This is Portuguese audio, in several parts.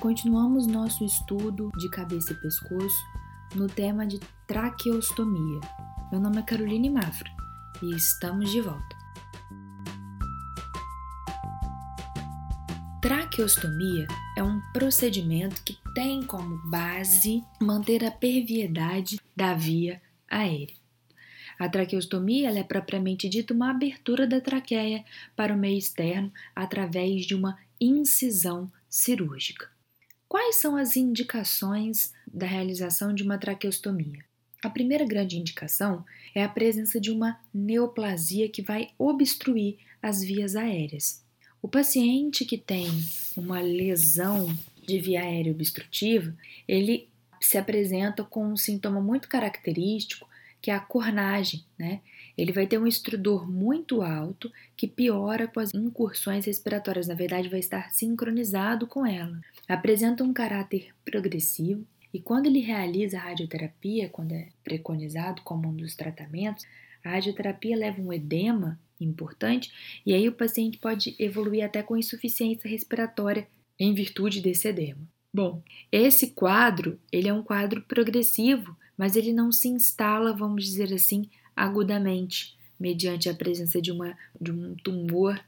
Continuamos nosso estudo de cabeça e pescoço no tema de traqueostomia. Meu nome é Caroline Mafra e estamos de volta. Traqueostomia é um procedimento que tem como base manter a perviedade da via aérea. A traqueostomia é propriamente dita uma abertura da traqueia para o meio externo através de uma incisão cirúrgica. Quais são as indicações da realização de uma traqueostomia? A primeira grande indicação é a presença de uma neoplasia que vai obstruir as vias aéreas. O paciente que tem uma lesão de via aérea obstrutiva, ele se apresenta com um sintoma muito característico, que é a cornagem, né? Ele vai ter um estridor muito alto que piora com as incursões respiratórias, na verdade, vai estar sincronizado com ela. Apresenta um caráter progressivo e quando ele realiza a radioterapia, quando é preconizado como um dos tratamentos, a radioterapia leva um edema importante e aí o paciente pode evoluir até com insuficiência respiratória em virtude desse edema. Bom, esse quadro, ele é um quadro progressivo, mas ele não se instala, vamos dizer assim, agudamente, mediante a presença de, uma, de um tumor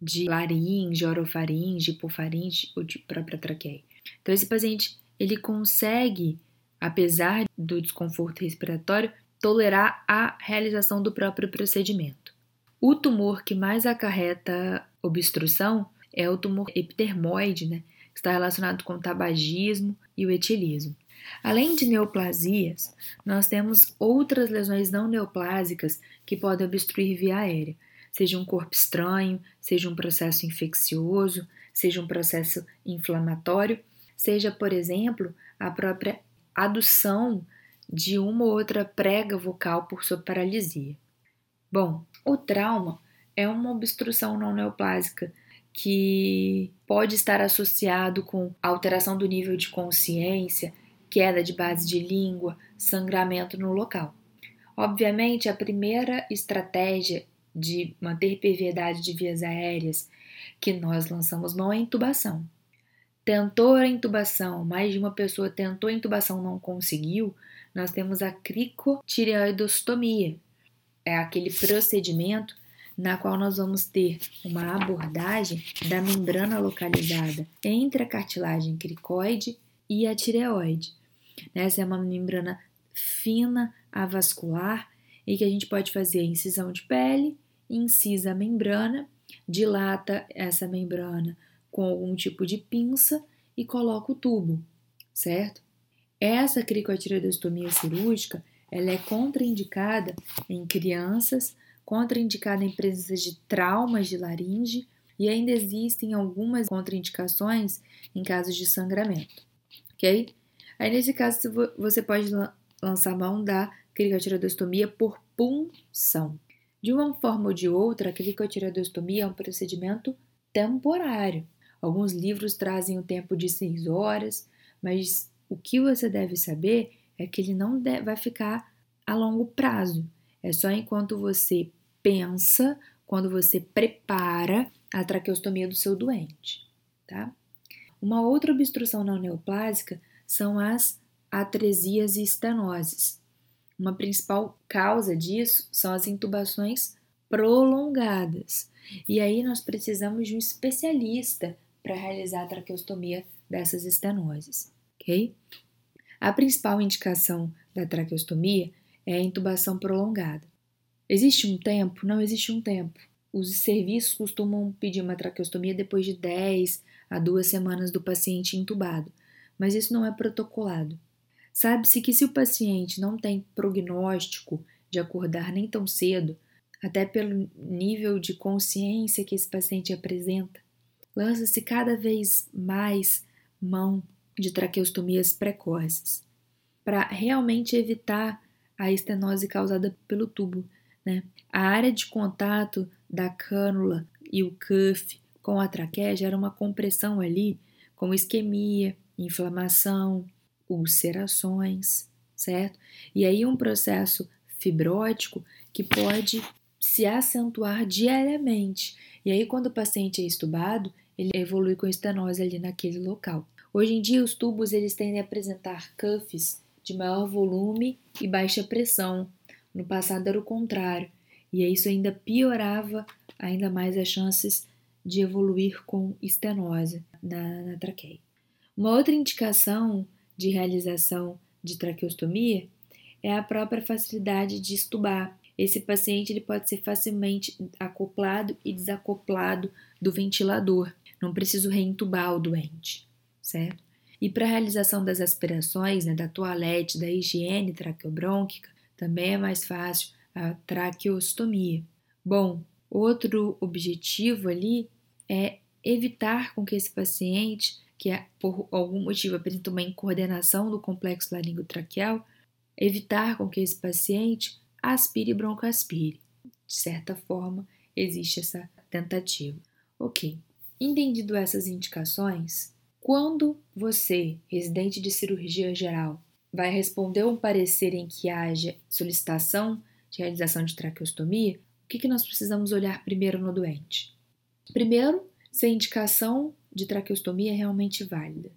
de laringe, orofaringe, hipofaringe ou de própria traqueia. Então, esse paciente, ele consegue, apesar do desconforto respiratório, tolerar a realização do próprio procedimento. O tumor que mais acarreta obstrução é o tumor epidermoide, né, que está relacionado com o tabagismo e o etilismo. Além de neoplasias, nós temos outras lesões não neoplásicas que podem obstruir via aérea, seja um corpo estranho, seja um processo infeccioso, seja um processo inflamatório, seja, por exemplo, a própria adução de uma ou outra prega vocal por sua paralisia. Bom, o trauma é uma obstrução não neoplásica que pode estar associado com alteração do nível de consciência, queda de base de língua, sangramento no local. Obviamente, a primeira estratégia de manter perviedade de vias aéreas que nós lançamos mão é intubação. Tentou a intubação, mais de uma pessoa tentou a intubação não conseguiu, nós temos a cricotireoidostomia, é aquele procedimento na qual nós vamos ter uma abordagem da membrana localizada entre a cartilagem cricoide e a tireoide. Essa é uma membrana fina, avascular, e que a gente pode fazer incisão de pele, incisa a membrana, dilata essa membrana com algum tipo de pinça e coloca o tubo, certo? Essa cricotireoidostomia cirúrgica ela é contraindicada em crianças, contraindicada em presença de traumas de laringe e ainda existem algumas contraindicações em casos de sangramento, ok? Aí nesse caso você pode lançar mão da cricotireoidostomia por punção. De uma forma ou de outra, a cricotireoidostomia é um procedimento temporário. Alguns livros trazem o tempo de seis horas, mas o que você deve saber é que ele não vai ficar a longo prazo. É só enquanto você pensa, quando você prepara a traqueostomia do seu doente, tá? Uma outra obstrução não neoplásica são as atresias e estenoses. Uma principal causa disso são as intubações prolongadas. E aí nós precisamos de um especialista para realizar a traqueostomia dessas estenoses, ok? A principal indicação da traqueostomia é a intubação prolongada. Existe um tempo? Não existe um tempo. Os serviços costumam pedir uma traqueostomia depois de 10 a 2 semanas do paciente intubado, mas isso não é protocolado. Sabe-se que se o paciente não tem prognóstico de acordar nem tão cedo, até pelo nível de consciência que esse paciente apresenta, lança-se cada vez mais mão de traqueostomias precoces, para realmente evitar a estenose causada pelo tubo. Né? A área de contato da cânula e o cuff com a traqueia gera uma compressão ali, com isquemia, inflamação, ulcerações, certo? E aí um processo fibrótico que pode se acentuar diariamente. E aí quando o paciente é estubado, ele evolui com estenose ali naquele local. Hoje em dia, os tubos eles tendem a apresentar cuffs de maior volume e baixa pressão. No passado era o contrário, e isso ainda piorava ainda mais as chances de evoluir com estenose na, na traqueia. Uma outra indicação de realização de traqueostomia é a própria facilidade de estubar. Esse paciente ele pode ser facilmente acoplado e desacoplado do ventilador. Não preciso reentubar o doente, certo? E para a realização das aspirações, né, da toalete, da higiene traqueobrônquica, também é mais fácil a traqueostomia. Bom, outro objetivo ali é evitar com que esse paciente, que é, por algum motivo apresenta uma incoordenação do complexo laringotraqueal, evitar com que esse paciente aspire e broncoaspire. De certa forma, existe essa tentativa. Ok, entendido essas indicações, quando você, residente de cirurgia geral, vai responder um parecer em que haja solicitação de realização de traqueostomia, o que, que nós precisamos olhar primeiro no doente? Primeiro, se a indicação de traqueostomia é realmente válida.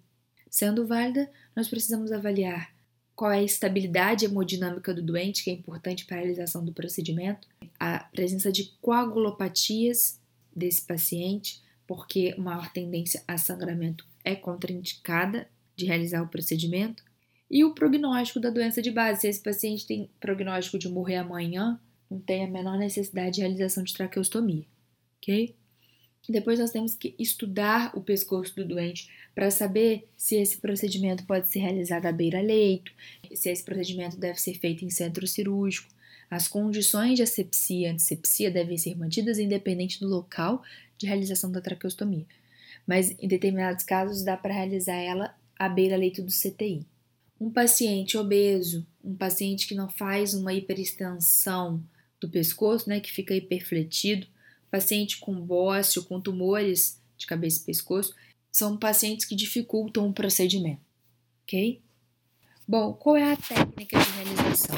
Sendo válida, nós precisamos avaliar qual é a estabilidade hemodinâmica do doente, que é importante para a realização do procedimento, a presença de coagulopatias desse paciente, porque maior tendência a sangramento é contraindicada de realizar o procedimento. E o prognóstico da doença de base. Se esse paciente tem prognóstico de morrer amanhã, não tem a menor necessidade de realização de traqueostomia, ok? Depois nós temos que estudar o pescoço do doente para saber se esse procedimento pode ser realizado à beira-leito, se esse procedimento deve ser feito em centro cirúrgico. As condições de asepsia e antisepsia devem ser mantidas independente do local de realização da traqueostomia mas em determinados casos dá para realizar ela à beira-leito do CTI. Um paciente obeso, um paciente que não faz uma hiperextensão do pescoço, né, que fica hiperfletido, paciente com bócio, com tumores de cabeça e pescoço, são pacientes que dificultam o procedimento, ok? Bom, qual é a técnica de realização?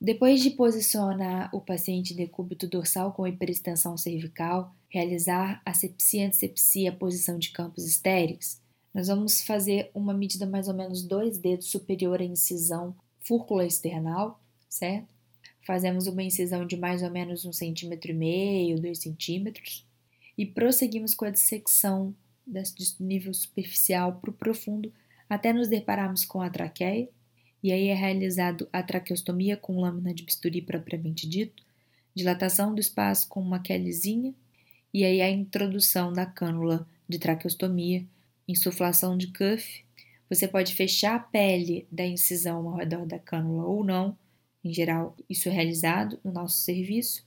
Depois de posicionar o paciente decúbito dorsal com hiperextensão cervical, realizar asepsia, antisepsia, posição de campos estéreis, nós vamos fazer uma medida mais ou menos dois dedos superior à incisão fúrcula external, certo? Fazemos uma incisão de mais ou menos um centímetro e meio, dois centímetros, e prosseguimos com a dissecção desse nível superficial para o profundo até nos depararmos com a traqueia, e aí é realizado a traqueostomia com lâmina de bisturi propriamente dito, dilatação do espaço com uma quelizinha e aí a introdução da cânula de traqueostomia, insuflação de cuff. Você pode fechar a pele da incisão ao redor da cânula ou não. Em geral, isso é realizado no nosso serviço.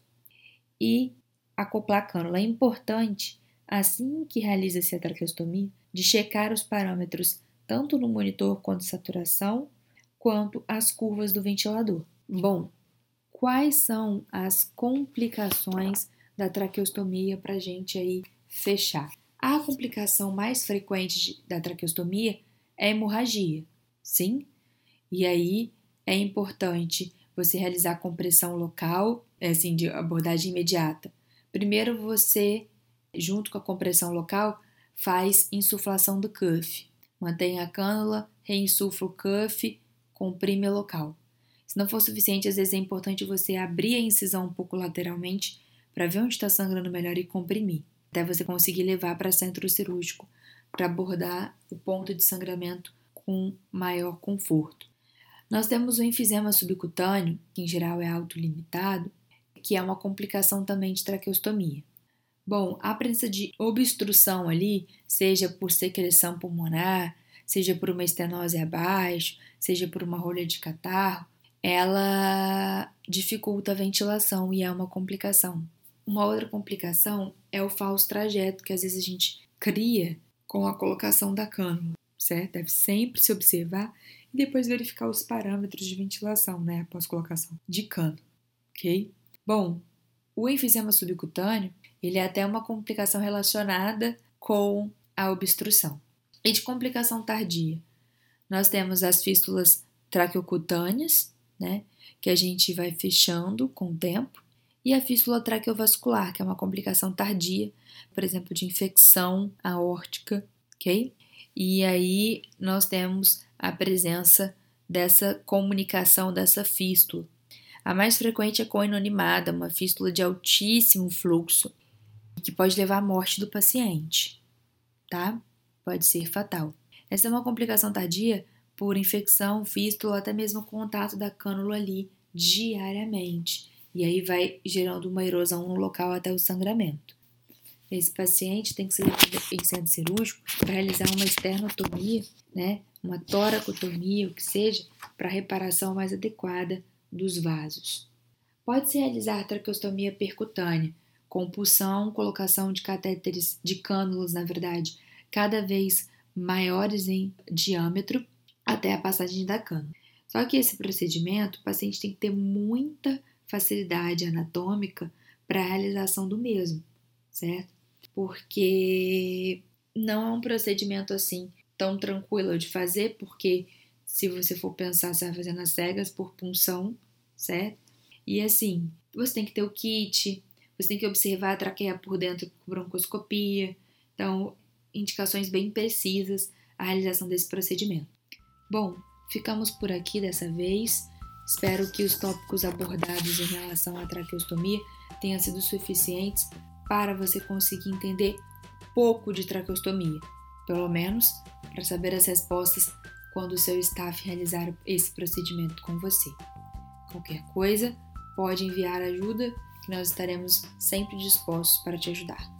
E acoplar a cânula. É importante, assim que realiza-se a traqueostomia, de checar os parâmetros tanto no monitor quanto saturação, quanto as curvas do ventilador. Bom, quais são as complicações da traqueostomia para a gente aí fechar. A complicação mais frequente da traqueostomia é hemorragia, sim? E aí é importante você realizar compressão local, é assim, de abordagem imediata. Primeiro você, junto com a compressão local, faz insuflação do cuff. Mantém a cânula, reinsufla o cuff, comprime local. Se não for suficiente, às vezes é importante você abrir a incisão um pouco lateralmente para ver onde está sangrando melhor e comprimir, até você conseguir levar para centro cirúrgico para abordar o ponto de sangramento com maior conforto. Nós temos o enfisema subcutâneo, que em geral é autolimitado, que é uma complicação também de traqueostomia. Bom, a presença de obstrução ali, seja por secreção pulmonar, seja por uma estenose abaixo, seja por uma rolha de catarro, ela dificulta a ventilação e é uma complicação. Uma outra complicação é o falso trajeto que às vezes a gente cria com a colocação da cânula, certo? Deve sempre se observar e depois verificar os parâmetros de ventilação, né, após colocação de cano, ok? Bom, o enfisema subcutâneo, ele é até uma complicação relacionada com a obstrução. E de complicação tardia, nós temos as fístulas traqueocutâneas, né, que a gente vai fechando com o tempo, e a fístula traqueovascular, que é uma complicação tardia, por exemplo, de infecção aórtica, ok? e aí nós temos a presença dessa comunicação, dessa fístula. A mais frequente é coinonimada, uma fístula de altíssimo fluxo, que pode levar à morte do paciente, tá? Pode ser fatal. Essa é uma complicação tardia por infecção, fístula até mesmo contato da cânula ali diariamente. E aí vai gerando uma erosão no local até o sangramento. Esse paciente tem que ser em centro cirúrgico para realizar uma esternotomia, né, uma toracotomia, o que seja, para reparação mais adequada dos vasos. Pode-se realizar traqueostomia percutânea, com pulsão, colocação de catéteres, de cânulas, na verdade, cada vez maiores em diâmetro até a passagem da cânula. Só que esse procedimento, o paciente tem que ter muita facilidade anatômica para a realização do mesmo, certo? Porque não é um procedimento assim tão tranquilo de fazer, porque se você for pensar, você vai fazer nas cegas por punção, certo? E assim, você tem que ter o kit, você tem que observar a traqueia por dentro com broncoscopia. Então, indicações bem precisas à realização desse procedimento. Bom, ficamos por aqui dessa vez. Espero que os tópicos abordados em relação à traqueostomia tenham sido suficientes para você conseguir entender pouco de traqueostomia, pelo menos para saber as respostas quando o seu staff realizar esse procedimento com você. Qualquer coisa, pode enviar ajuda que nós estaremos sempre dispostos para te ajudar.